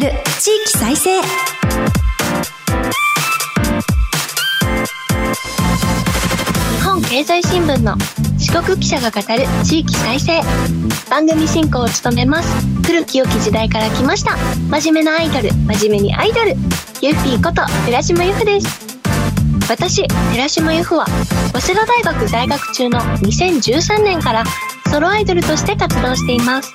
る地域再生。日本経済新聞の四国記者が語る地域再生。番組進行を務めます。古き良き時代から来ました。真面目なアイドル。真面目にアイドル。ゆっぴーこと寺島由布です。私寺島由布は早稲田大学在学中の2013年からソロアイドルとして活動しています。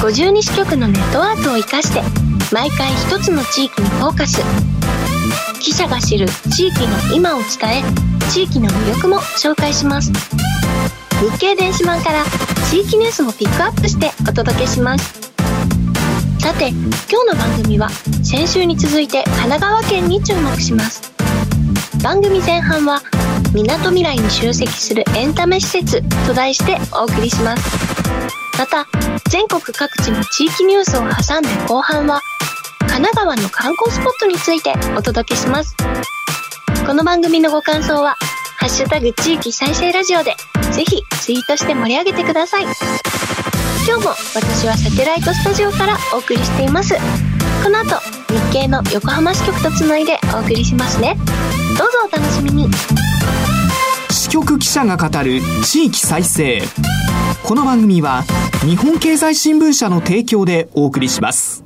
52支局のネットワークを生かして毎回一つの地域にフォーカス。記者が知る地域の今を伝え地域の魅力も紹介します。日経電子版から地域ニュースもピックアップしてお届けします。さて今日の番組は先週に続いて神奈川県に注目します。番組前半はみなとみらいに集積するエンタメ施設と題してお送りします。また全国各地の地域ニュースを挟んで後半は神奈川の観光スポットについてお届けします。この番組のご感想はハッシュタグ地域再生ラジオでぜひツイートして盛り上げてください。今日も私はサテライトスタジオからお送りしています。この後日経の横浜支局とつないでお送りしますね。どうぞお楽しみに。支局記者が語る地域再生。この番組は日本経済新聞社の提供でお送りします。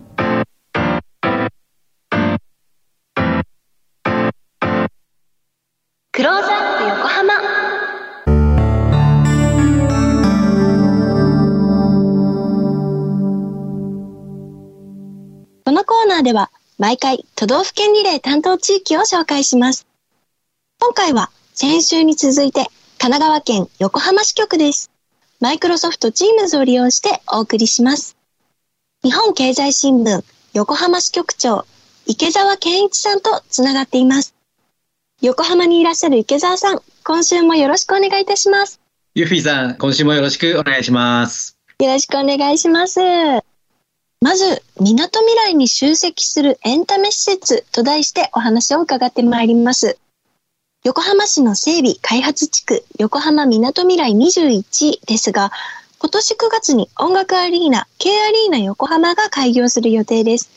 クローズアップ横浜。このコーナーでは毎回都道府県リレー担当地域を紹介します。今回は先週に続いて神奈川県横浜支局です。マイクロソフト Teams を利用してお送りします。日本経済新聞横浜支局長池澤健一さんとつながっています。横浜にいらっしゃる池澤さん、今週もよろしくお願いいたします。ユフィさん、今週もよろしくお願いします。よろしくお願いします。まず、みなとみらいに集積するエンタメ施設と題してお話を伺ってまいります。横浜市の整備開発地区横浜みなとみらい21ですが、今年9月に音楽アリーナ K アリーナ横浜が開業する予定です。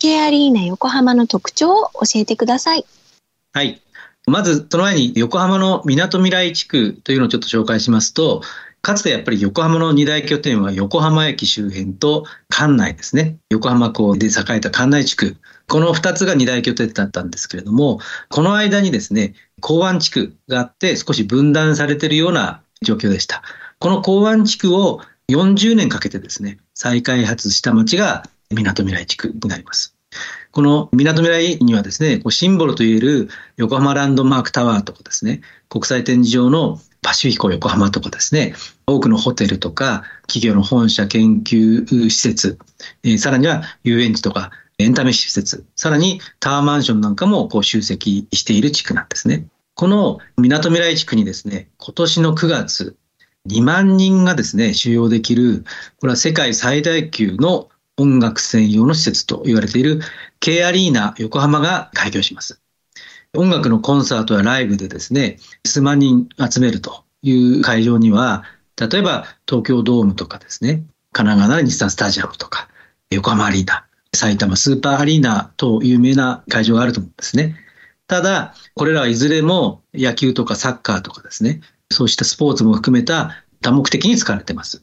K アリーナ横浜の特徴を教えてください。はい。まず、その前に横浜のみなとみらい地区というのをちょっと紹介しますと、かつてやっぱり横浜の二大拠点は横浜駅周辺と関内ですね。横浜港で栄えた関内地区。この二つが二大拠点だったんですけれども、この間にですね、港湾地区があって少し分断されているような状況でした。この港湾地区を40年かけてですね、再開発した町がみなとみらい地区になります。このみなとみらいにはですね、シンボルといえる横浜ランドマークタワーとかですね、国際展示場のパシフィコ横浜とかですね、多くのホテルとか企業の本社研究施設、えー、さらには遊園地とかエンタメ施設、さらにタワーマンションなんかもこう集積している地区なんですね。このみなとみらい地区にですね、今年の9月、2万人がですね、収容できる、これは世界最大級の音楽専用の施設と言われている K アリーナ横浜が開業します。音楽のコンサートやライブでですね、数万人集めるという会場には、例えば東京ドームとかですね、神奈川なら日産スタジアムとか、横浜アリーナ、埼玉スーパーアリーナと有名な会場があると思うんですね。ただ、これらはいずれも野球とかサッカーとかですね、そうしたスポーツも含めた多目的に使われています。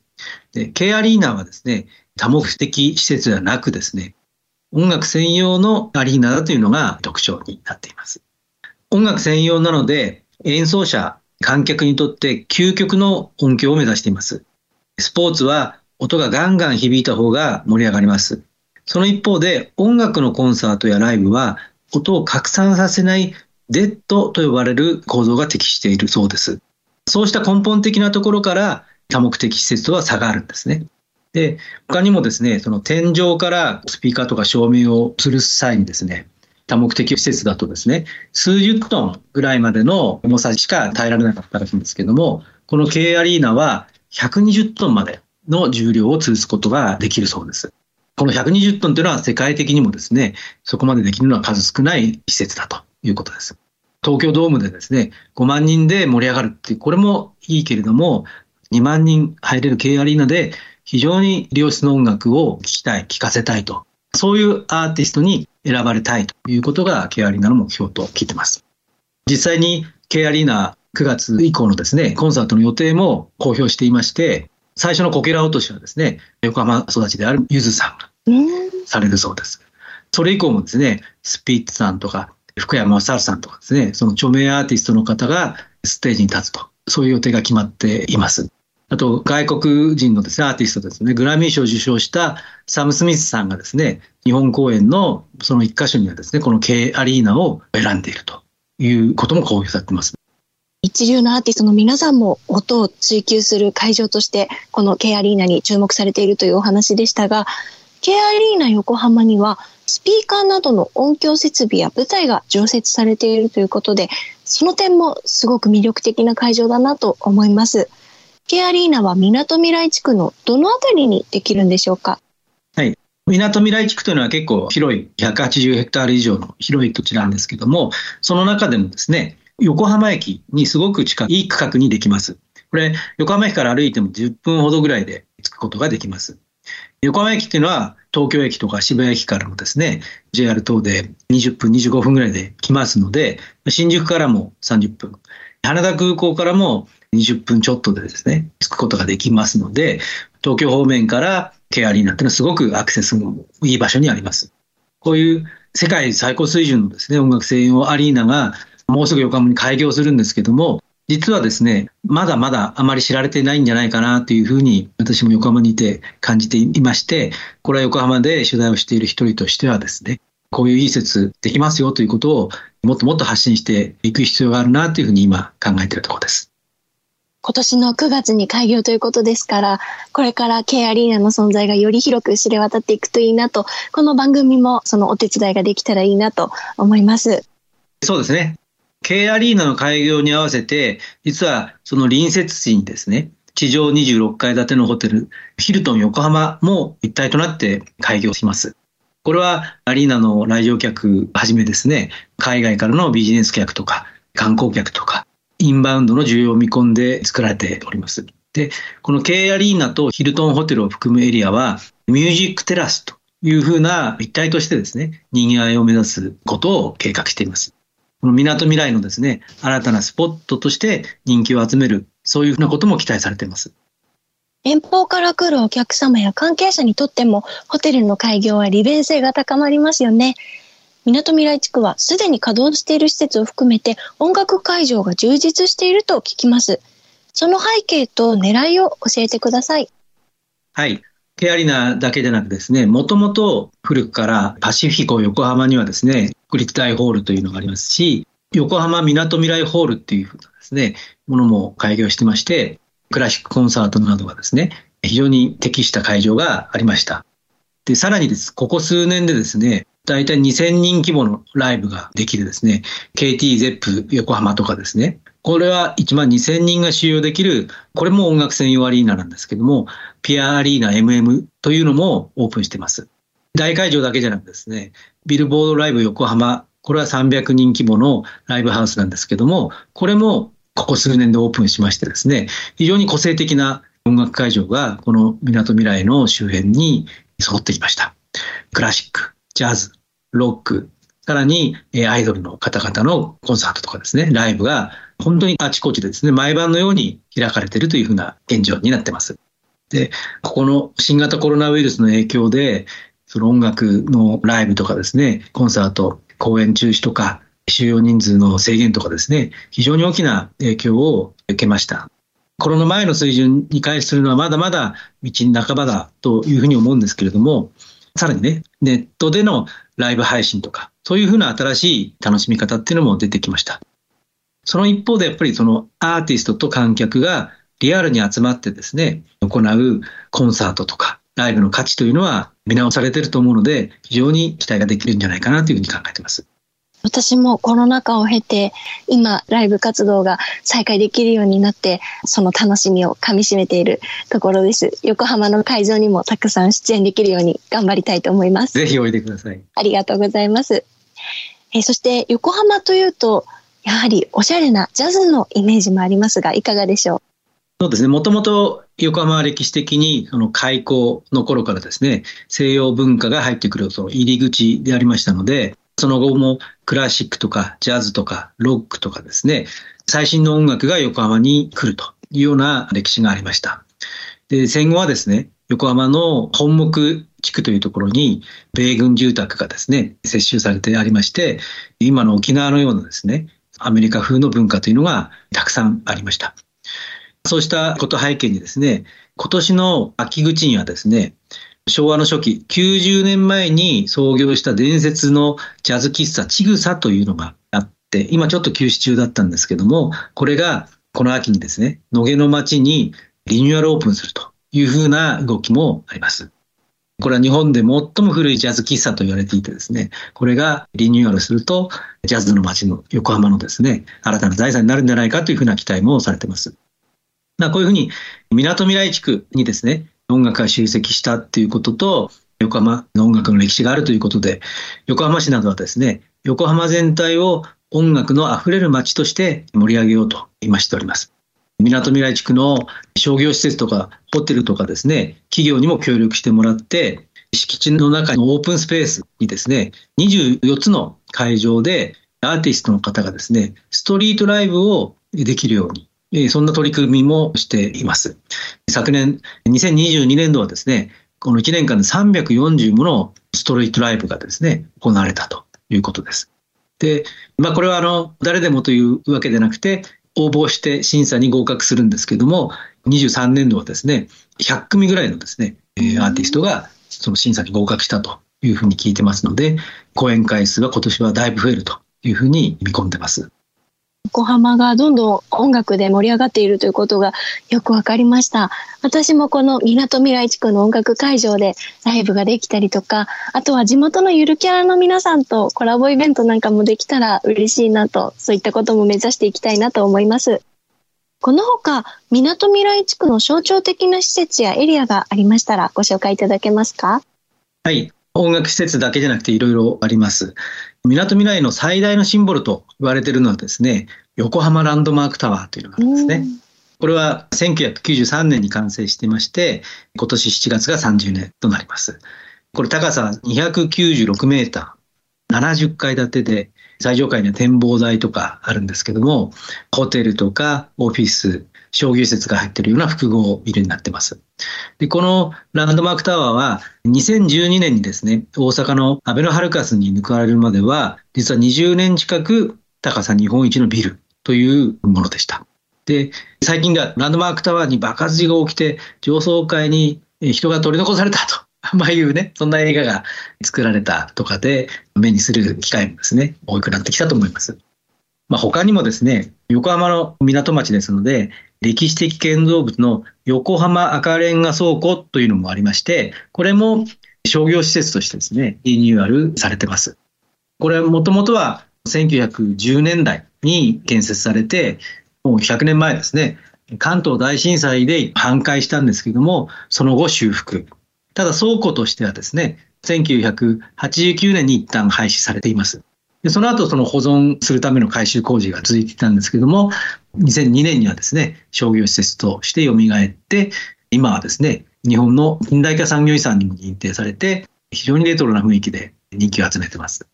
で、K アリーナはですね、多目的施設ではなくですね、音楽専用のアリーナだというのが特徴になっています。音楽専用なので、演奏者、観客にとって究極の音響を目指しています。スポーツは音がガンガン響いた方が盛り上がります。その一方で、音楽のコンサートやライブは、音を拡散させないデッドと呼ばれる構造が適しているそうです。そうした根本的なところから多目的施設とは差があるんですね。で、他にもですね、その天井からスピーカーとか照明をするす際にですね、多目的施設だとですね、数十トンぐらいまでの重さしか耐えられなかったらしいんですけども、この K アリーナは120トンまでの重量を通すことができるそうです。この120トンというのは世界的にもですね、そこまでできるのは数少ない施設だということです。東京ドームでですね、5万人で盛り上がるっていう、これもいいけれども、2万人入れる K アリーナで非常に良質の音楽を聴きたい、聴かせたいと。そういうアーティストに選ばれたいということが K アリーナの目標と聞いてます。実際に K アリーナ9月以降のですね、コンサートの予定も公表していまして、最初のこけら落としはですね、横浜育ちであるゆずさんがされるそうです。それ以降もですね、スピッツさんとか、福山雅治さんとかですね、その著名アーティストの方がステージに立つと、そういう予定が決まっています。あと、外国人のですね、アーティストですね、グラミー賞を受賞したサム・スミスさんがですね、日本公演のその一箇所にはですね、この K アリーナを選んでいるということも公表されています。一流のアーティストの皆さんも音を追求する会場として、この K アリーナに注目されているというお話でしたが、K アリーナ横浜には、スピーカーなどの音響設備や舞台が常設されているということで、その点もすごく魅力的な会場だなと思います。K アリーナはみなとみらい地区のどのあたりにできるんでしょうか？はい。みなとみらい地区というのは結構広い、180ヘクタール以上の広い土地なんですけども、その中でもですね、横浜駅にすごく近いい区画にできます。これ、横浜駅から歩いても10分ほどぐらいで着くことができます。横浜駅っていうのは東京駅とか渋谷駅からもですね、JR 等で20分、25分ぐらいで来ますので、新宿からも30分、羽田空港からも20分ちょっとでですね、着くことができますので、東京方面からケアリーナっていうのはすごくアクセスのいい場所にあります。こういう世界最高水準のですね、音楽専用アリーナがもうすぐ横浜に開業するんですけども、実はですね、まだまだあまり知られてないんじゃないかなというふうに私も横浜にいて感じていまして、これは横浜で取材をしている一人としてはですね、こういういい説できますよということをもっともっと発信していく必要があるなというふうに今考えているところです。今年の9月に開業ということですから、これから K アリーナの存在がより広く知れ渡っていくといいなと、この番組もそのお手伝いができたらいいなと思います。そうですね。K アリーナの開業に合わせて、実はその隣接地にですね、地上26階建てのホテル、ヒルトン横浜も一体となって開業します。これはアリーナの来場客はじめですね、海外からのビジネス客とか観光客とか、インバウンドの需要を見込んで作られております。で、この K アリーナとヒルトンホテルを含むエリアは、ミュージックテラスというふうな一体としてですね、賑わいを目指すことを計画しています。この港未来のですね、新たなスポットとして人気を集める、そういうふうなことも期待されています。遠方から来るお客様や関係者にとっても、ホテルの開業は利便性が高まりますよね。港未来地区はすでに稼働している施設を含めて音楽会場が充実していると聞きます。その背景と狙いを教えてください。はい。ケアリナだけでなくですね、もともと古くからパシフィコ横浜にはですね、国立大ホールというのがありますし、横浜みなとみらいホールっていうふうなですね、ものも開業してまして、クラシックコンサートなどがですね、非常に適した会場がありました。で、さらにです、ここ数年でですね、大体2000人規模のライブができるですね、KT ゼップ横浜とかですね、これは1万2000人が収容できる、これも音楽専用アリーナなんですけども、ピアアリーナ MM というのもオープンしてます。大会場だけじゃなくですね、ビルボードライブ横浜、これは300人規模のライブハウスなんですけども、これもここ数年でオープンしましてですね、非常に個性的な音楽会場がこの港未来の周辺に揃ってきました。クラシック、ジャズ、ロック、さらにえアイドルの方々のコンサートとかですね、ライブが本当にあちこちでですね、毎晩のように開かれているというふうな現状になってます。で、ここの新型コロナウイルスの影響で、その音楽のライブとかですね、コンサート、公演中止とか、収容人数の制限とかですね、非常に大きな影響を受けました。コロナ前の水準に回復するのはまだまだ道半ばだというふうに思うんですけれども、さらにね、ネットでのライブ配信とか、そういうふうな新しい楽しみ方っていうのも出てきました。その一方でやっぱりそのアーティストと観客がリアルに集まってですね、行うコンサートとかライブの価値というのは見直されていると思うので、非常に期待ができるんじゃないかなというふうに考えています。私もコロナ禍を経て、今、ライブ活動が再開できるようになって、その楽しみをかみしめているところです。横浜の会場にもたくさん出演できるように頑張りたいと思います。ぜひおいでください。ありがとうございます。えー、そして横浜というと、やはりおしゃれなジャズのイメージもありますが、いかがでしょう？そうですね。もともと横浜は歴史的にその開港の頃からですね、西洋文化が入ってくるその入り口でありましたので、その後もクラシックとかジャズとかロックとかですね、最新の音楽が横浜に来るというような歴史がありました。で、戦後はですね、横浜の本木地区というところに米軍住宅がですね、接収されてありまして、今の沖縄のようなですね、アメリカ風の文化というのがたくさんありました。そうしたこと背景にですね、今年の秋口にはですね、昭和の初期、90年前に創業した伝説のジャズ喫茶ちぐさというのがあって、今ちょっと休止中だったんですけども、これがこの秋にですね、野毛の町にリニューアルオープンするというふうな動きもあります。これは日本で最も古いジャズ喫茶と言われていてですね、これがリニューアルすると、ジャズの街の横浜のですね、新たな財産になるんじゃないかというふうな期待もされています。まあ、こういうふうに、港未来地区にですね、音楽が集積したっていうことと、横浜の音楽の歴史があるということで、横浜市などはですね、横浜全体を音楽のあふれる街として盛り上げようと今しております。港未来地区の商業施設とかホテルとかですね、企業にも協力してもらって、敷地の中のオープンスペースにですね、24つの会場でアーティストの方がですね、ストリートライブをできるように、そんな取り組みもしています。昨年、2022年度はですね、この1年間で340ものストリートライブがですね、行われたということです。で、まあこれはあの、誰でもというわけでなくて、応募して審査に合格するんですけども、23年度はですね、100組ぐらいのですね、アーティストがその審査に合格したというふうに聞いてますので、講演回数は今年はだいぶ増えるというふうに見込んでます。横浜がどんどん音楽で盛り上がっているということがよくわかりました。私もこの港未来地区の音楽会場でライブができたりとか、あとは地元のゆるキャラの皆さんとコラボイベントなんかもできたら嬉しいなと、そういったことも目指していきたいなと思います。このほか、港未来地区の象徴的な施設やエリアがありましたらご紹介いただけますか？はい。音楽施設だけじゃなくていろいろあります。港未来の最大のシンボルと言われているのはですね、横浜ランドマークタワーというのがあるんですね。これは1993年に完成していまして、今年7月が30年となります。これ高さ296メーター、70階建てで、最上階には展望台とかあるんですけども、ホテルとかオフィス、商業施設が入っているような複合ビルになってます。で、このランドマークタワーは2012年にですね、大阪のアベノハルカスに抜かれるまでは、実は20年近く高さ日本一のビルというものでした。で、最近がランドマークタワーに爆発事が起きて、上層階に人が取り残されたと。まあいうね、そんな映画が作られたとかで目にする機会もですね、多くなってきたと思います。まあ、他にもですね、横浜の港町ですので、歴史的建造物の横浜赤レンガ倉庫というのもありまして、これも商業施設としてですね、リニューアルされてます。これもともとは1910年代に建設されて、もう100年前ですね、関東大震災で半壊したんですけども、その後修復。ただ倉庫としてはですね、1989年に一旦廃止されています。でその後、その保存するための改修工事が続いていたんですけども、2002年にはですね、商業施設として蘇って、今はですね、日本の近代化産業遺産にも認定されて、非常にレトロな雰囲気で人気を集めてます。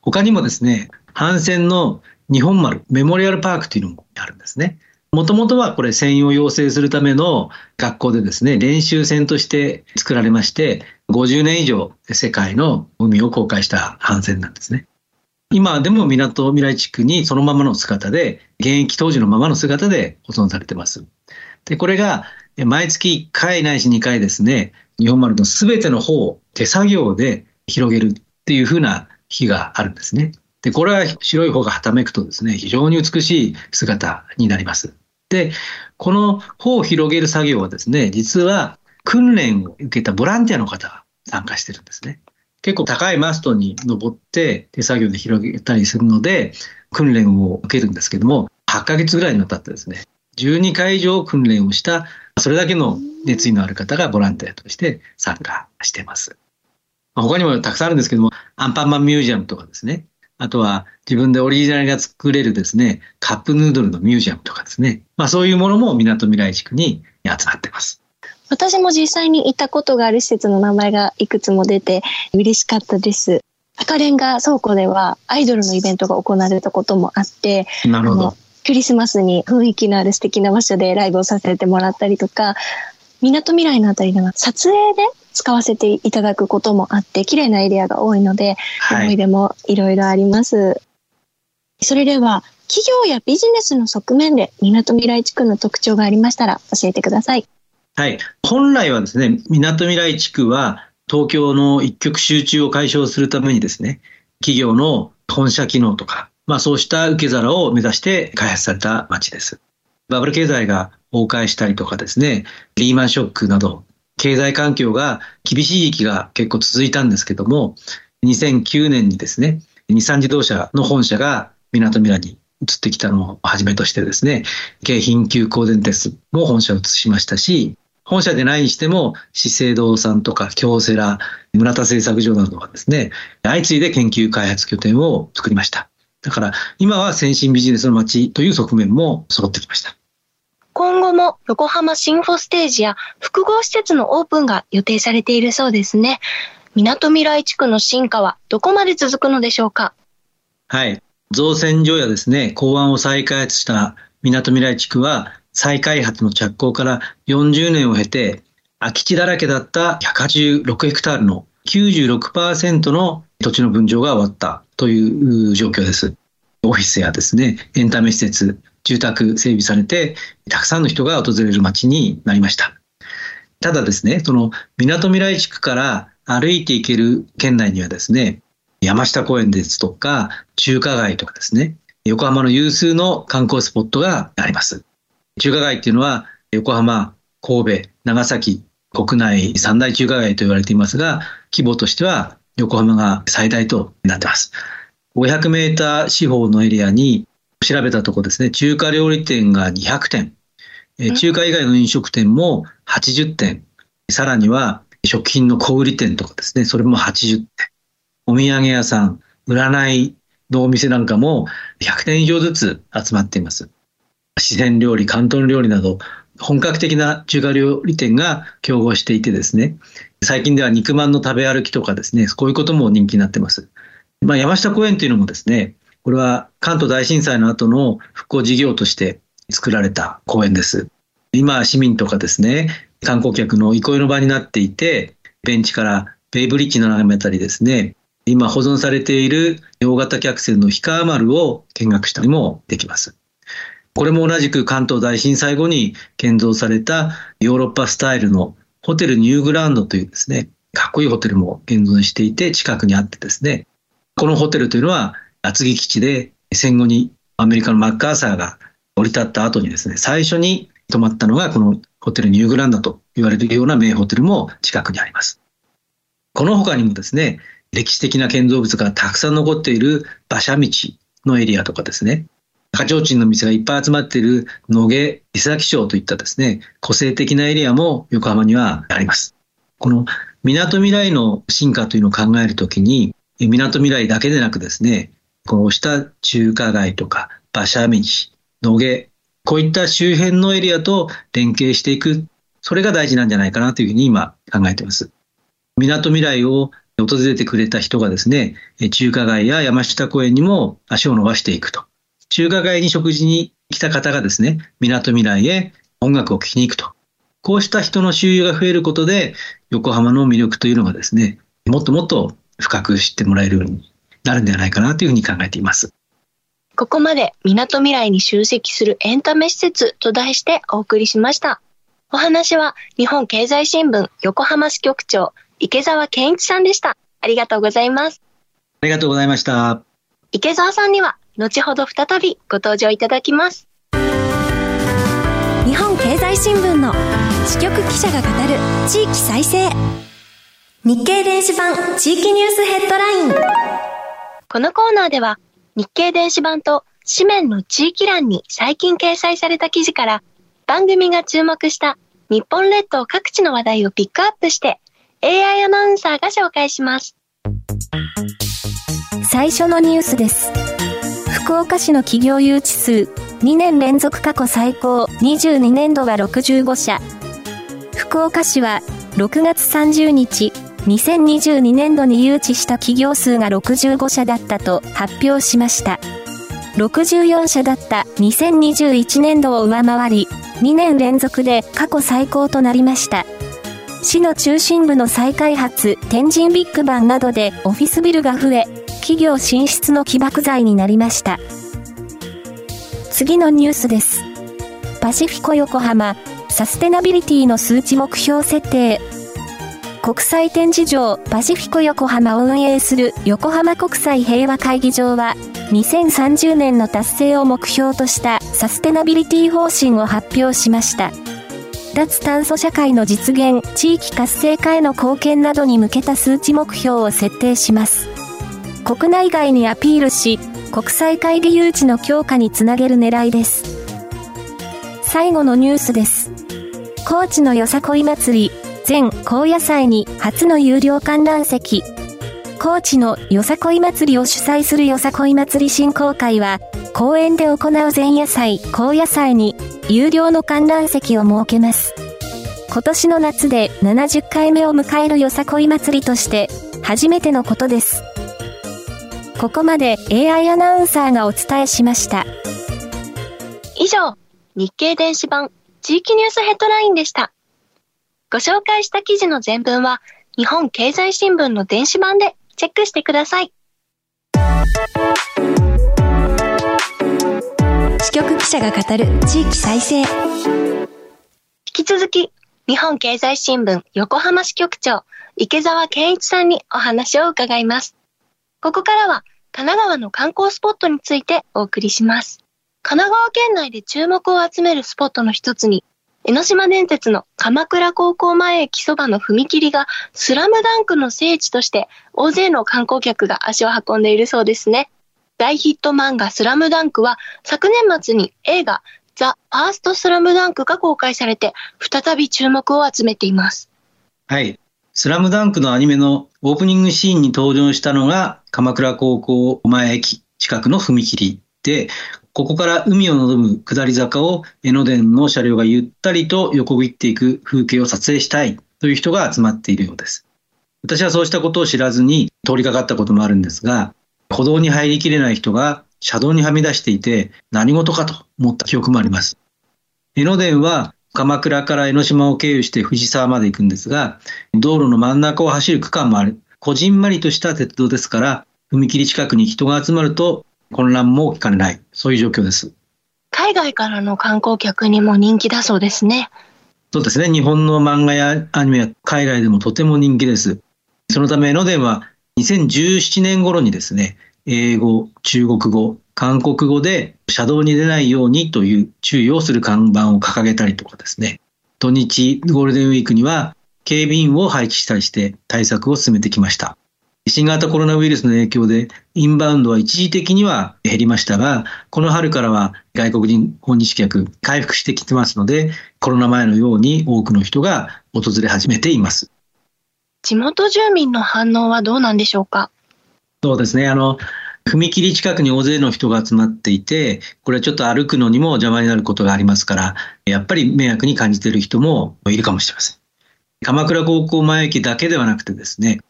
他にもですね、帆船の日本丸メモリアルパークというのもあるんですね。もともとはこれ専用養成するための学校でですね、練習船として作られまして、50年以上世界の海を公開した帆船なんですね。今でも港未来地区にそのままの姿で、現役当時のままの姿で保存されてます。で、これが毎月1回ないし2回ですね、日本丸のすべての方を手作業で広げるっていうふうな日があるんですね。で、これは白い方がはためくとですね、非常に美しい姿になります。で、この方を広げる作業はですね、実は訓練を受けたボランティアの方が参加してるんですね。結構高いマストに登って手作業で広げたりするので、訓練を受けるんですけども、8ヶ月ぐらいにわたってですね、12回以上訓練をした、それだけの熱意のある方がボランティアとして参加してます。他にもたくさんあるんですけども、アンパンマンミュージアムとかですね、あとは自分でオリジナルが作れるですね、カップヌードルのミュージアムとかですね、まあそういうものも港未来地区に集まってます。私も実際に行ったことがある施設の名前がいくつも出て嬉しかったです。赤レンガ倉庫ではアイドルのイベントが行われたこともあって、なるほど。クリスマスに雰囲気のある素敵な場所でライブをさせてもらったりとか、港未来のあたりでは撮影で使わせていただくこともあって、綺麗なエリアが多いので、はい、思い出もいろいろあります。それでは、企業やビジネスの側面で港未来地区の特徴がありましたら教えてください。はい。本来はですね、港未来地区は東京の一極集中を解消するためにですね、企業の本社機能とか、まあそうした受け皿を目指して開発された街です。バブル経済が崩壊したりとかですね、リーマンショックなど、経済環境が厳しい時期が結構続いたんですけども、2009年にですね、日産自動車の本社が港未来に移ってきたのをはじめとしてですね、京浜急行電鉄も本社を移しましたし、本社でないにしても、資生堂さんとか京セラ、村田製作所などがですね、相次いで研究開発拠点を作りました。だから今は先進ビジネスの街という側面も揃ってきました。今後も横浜シンフォステージや複合施設のオープンが予定されているそうですね。港未来地区の進化はどこまで続くのでしょうか？はい。造船所やですね、港湾を再開発した港未来地区は再開発の着工から40年を経て空き地だらけだった186ヘクタールの96%の土地の分譲が終わったという状況です。オフィスやですね、エンタメ施設、住宅整備されて、たくさんの人が訪れる街になりました。ただですね、その港未来地区から歩いて行ける県内にはですね、山下公園ですとか、中華街とかですね、横浜の有数の観光スポットがあります。中華街っていうのは、横浜、神戸、長崎、国内三大中華街と言われていますが、規模としては横浜が最大となっています。500メーター四方のエリアに調べたところですね、中華料理店が200店、中華以外の飲食店も80店、さらには食品の小売店とかですね、それも80店、お土産屋さん、占いのお店なんかも100店以上ずつ集まっています。自然料理、広東料理など、本格的な中華料理店が競合していてですね、最近では肉まんの食べ歩きとかですね、こういうことも人気になってます。まあ、山下公園というのもですね、これは関東大震災の後の復興事業として作られた公園です。今、市民とかですね、観光客の憩いの場になっていて、ベンチからベイブリッジの眺めたりですね、今保存されている大型客船の氷川丸を見学したりもできます。これも同じく関東大震災後に建造されたヨーロッパスタイルのホテルニューグランドというですね、かっこいいホテルも現存していて近くにあってですね、このホテルというのは厚木基地で戦後にアメリカのマッカーサーが降り立った後にですね、最初に泊まったのがこのホテルニューグランドと言われるような名ホテルも近くにあります。この他にもですね、歴史的な建造物がたくさん残っている馬車道のエリアとかですね、赤ちょうちんの店がいっぱい集まっている野毛、伊勢崎町といったですね、個性的なエリアも横浜にはあります。この港未来の進化というのを考えるときに、港未来だけでなくですね、こうした中華街とか馬車道、野毛、こういった周辺のエリアと連携していく、それが大事なんじゃないかなというふうに今考えています。港未来を訪れてくれた人がですね、中華街や山下公園にも足を伸ばしていくと。中華街に食事に来た方がですね、港未来へ音楽を聴きに行くと。こうした人の周遊が増えることで、横浜の魅力というのがですね、もっともっと深く知ってもらえるようになるんではないかなというふうに考えています。ここまで港未来に集積するエンタメ施設と題してお送りしました。お話は日本経済新聞横浜支局長池澤健一さんでした。ありがとうございます。ありがとうございました。池澤さんには後ほど再びご登場いただきます。日本経済新聞の支局記者が語る地域再生。日経電子版地域ニュースヘッドライン。このコーナーでは、日経電子版と紙面の地域欄に最近掲載された記事から、番組が注目した日本列島各地の話題をピックアップして、AI アナウンサーが紹介します。最初のニュースです。福岡市の企業誘致数、2年連続過去最高、22年度は65社。福岡市は、6月30日、2022年度に誘致した企業数が65社だったと発表しました。64社だった2021年度を上回り、2年連続で過去最高となりました。市の中心部の再開発、天神ビッグバンなどでオフィスビルが増え、企業進出の起爆剤になりました。次のニュースです。パシフィコ横浜、サステナビリティの数値目標設定、国際展示場パシフィコ横浜を運営する横浜国際平和会議場は2030年の達成を目標としたサステナビリティ方針を発表しました。脱炭素社会の実現、地域活性化への貢献などに向けた数値目標を設定します。国内外にアピールし、国際会議誘致の強化につなげる狙いです。最後のニュースです。高知のよさこい祭り、全高野祭に初の有料観覧席。高知のよさこい祭りを主催するよさこい祭り振興会は、公園で行う前夜祭、高野祭に有料の観覧席を設けます。今年の夏で70回目を迎えるよさこい祭りとして初めてのことです。ここまで AI アナウンサーがお伝えしました。以上、日経電子版地域ニュースヘッドラインでした。ご紹介した記事の全文は、日本経済新聞の電子版でチェックしてください。支局記者が語る地域再生。引き続き、日本経済新聞横浜支局長、池澤健一さんにお話を伺います。ここからは、神奈川の観光スポットについてお送りします。神奈川県内で注目を集めるスポットの一つに、江ノ島電鉄の鎌倉高校前駅そばの踏切がスラムダンクの聖地として大勢の観光客が足を運んでいるそうですね。大ヒット漫画スラムダンクは昨年末に映画ザ・ファーストスラムダンクが公開されて再び注目を集めています。はい。スラムダンクのアニメのオープニングシーンに登場したのが鎌倉高校前駅近くの踏切で、ここから海を望む下り坂を江ノ電の車両がゆったりと横切っていく風景を撮影したいという人が集まっているようです。私はそうしたことを知らずに通りかかったこともあるんですが、歩道に入りきれない人が車道にはみ出していて何事かと思った記憶もあります。江ノ電は鎌倉から江ノ島を経由して藤沢まで行くんですが、道路の真ん中を走る区間もある、こじんまりとした鉄道ですから、踏切近くに人が集まると混乱も起きかねない、そういう状況です。海外からの観光客にも人気だそうですね。そうですね。日本の漫画やアニメは海外でもとても人気です。そのため、江ノ電は2017年頃にですね、英語、中国語、韓国語で車道に出ないようにという注意をする看板を掲げたりとかですね、土日、ゴールデンウィークには警備員を配置したりして対策を進めてきました。新型コロナウイルスの影響で、インバウンドは一時的には減りましたが、この春からは外国人訪日客回復してきてますので、コロナ前のように多くの人が訪れ始めています。地元住民の反応はどうなんでしょうか？そうですね。あの、踏切近くに大勢の人が集まっていて、これはちょっと歩くのにも邪魔になることがありますから、やっぱり迷惑に感じている人もいるかもしれません。鎌倉高校前駅だけではなくてですね、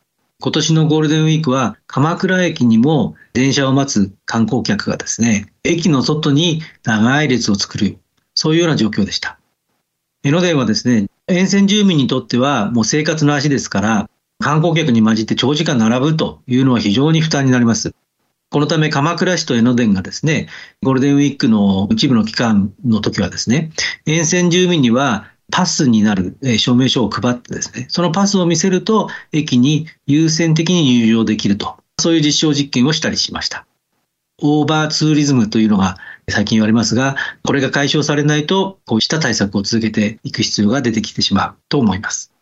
今年のゴールデンウィークは鎌倉駅にも電車を待つ観光客がですね、駅の外に長い列を作る、そういうような状況でした。江ノ電はですね、沿線住民にとってはもう生活の足ですから、観光客に混じって長時間並ぶというのは非常に負担になります。このため鎌倉市と江ノ電がですね、ゴールデンウィークの一部の期間の時はですね、沿線住民にはパスになる証明書を配ってですね、そのパスを見せると駅に優先的に入場できると、そういう実証実験をしたりしました。オーバーツーリズムというのが最近言われますが、これが解消されないと、こうした対策を続けていく必要が出てきてしまうと思います。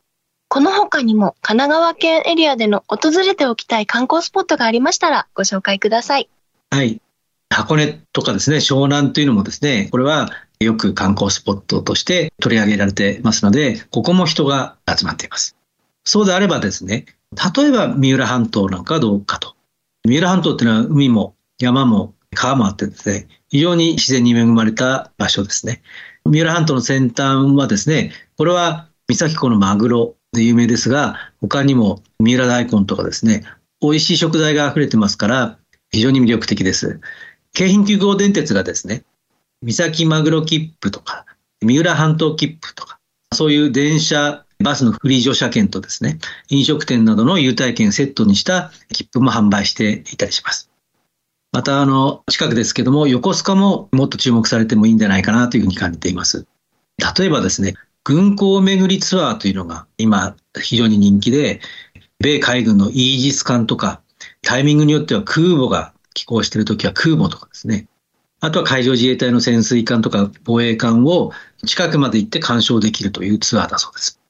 この他にも神奈川県エリアでの訪れておきたい観光スポットがありましたらご紹介ください。はい。箱根とかですね、湘南というのもですね、これはよく観光スポットとして取り上げられてますので、ここも人が集まっています。そうであればですね、例えば三浦半島なんかどうかと。三浦半島っていうのは海も山も川もあってですね、非常に自然に恵まれた場所ですね。三浦半島の先端はですね、これは三崎港のマグロで有名ですが、他にも三浦大根とかですね、美味しい食材が溢れてますから、非常に魅力的です。京浜急行電鉄がですね、三崎マグロ切符とか、三浦半島切符とか、そういう電車、バスのフリー乗車券とですね、飲食店などの優待券セットにした切符も販売していたりします。また、あの、近くですけども、横須賀ももっと注目されてもいいんじゃないかなというふうに感じています。例えばですね、軍港巡りツアーというのが今非常に人気で、米海軍のイージス艦とか、タイミングによっては空母が寄港しているときは空母とかですね、あとは海上自衛隊の潜水艦とか防衛艦を近くまで行って鑑賞できるというツアーだそうです。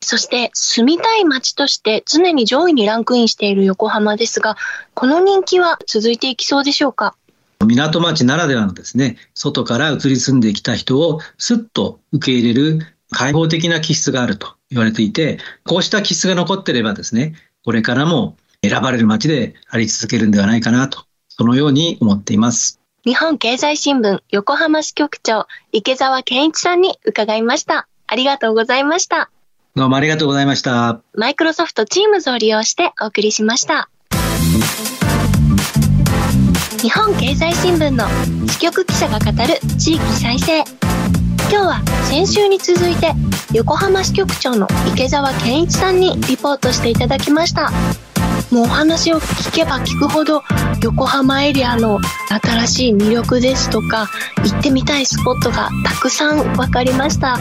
そして住みたい街として常に上位にランクインしている横浜ですが、この人気は続いていきそうでしょうか？港町ならではのですね、外から移り住んできた人をすっと受け入れる開放的な気質があると言われていて、こうした気質が残っていればですね、これからも選ばれる街であり続けるんではないかなと、そのように思っています。日本経済新聞横浜支局長池澤健一さんに伺いました。ありがとうございました。どうもありがとうございました。マイクロソフトチームズを利用してお送りしました。日本経済新聞の支局記者が語る地域再生。今日は先週に続いて横浜支局長の池澤健一さんにリポートしていただきました。もうお話を聞けば聞くほど横浜エリアの新しい魅力ですとか行ってみたいスポットがたくさん分かりました。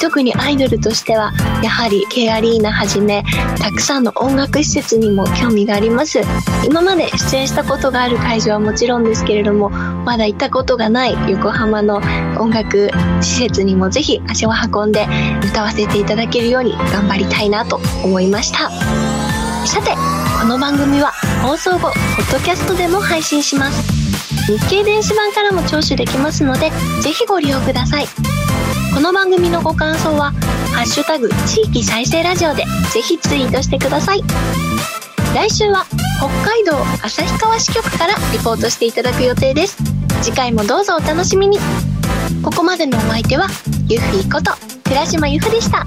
特にアイドルとしてはやはり K アリーナはじめたくさんの音楽施設にも興味があります。今まで出演したことがある会場はもちろんですけれどもまだ行ったことがない横浜の音楽施設にもぜひ足を運んで歌わせていただけるように頑張りたいなと思いました。さてこの番組は放送後ポッドキャストでも配信します。日経電子版からも聴取できますのでぜひご利用ください。この番組のご感想は「ハッシュタグ地域再生ラジオ」でぜひツイートしてください。来週は北海道旭川支局からリポートしていただく予定です。次回もどうぞお楽しみに。ここまでのお相手はゆふいこと寺島由布でした。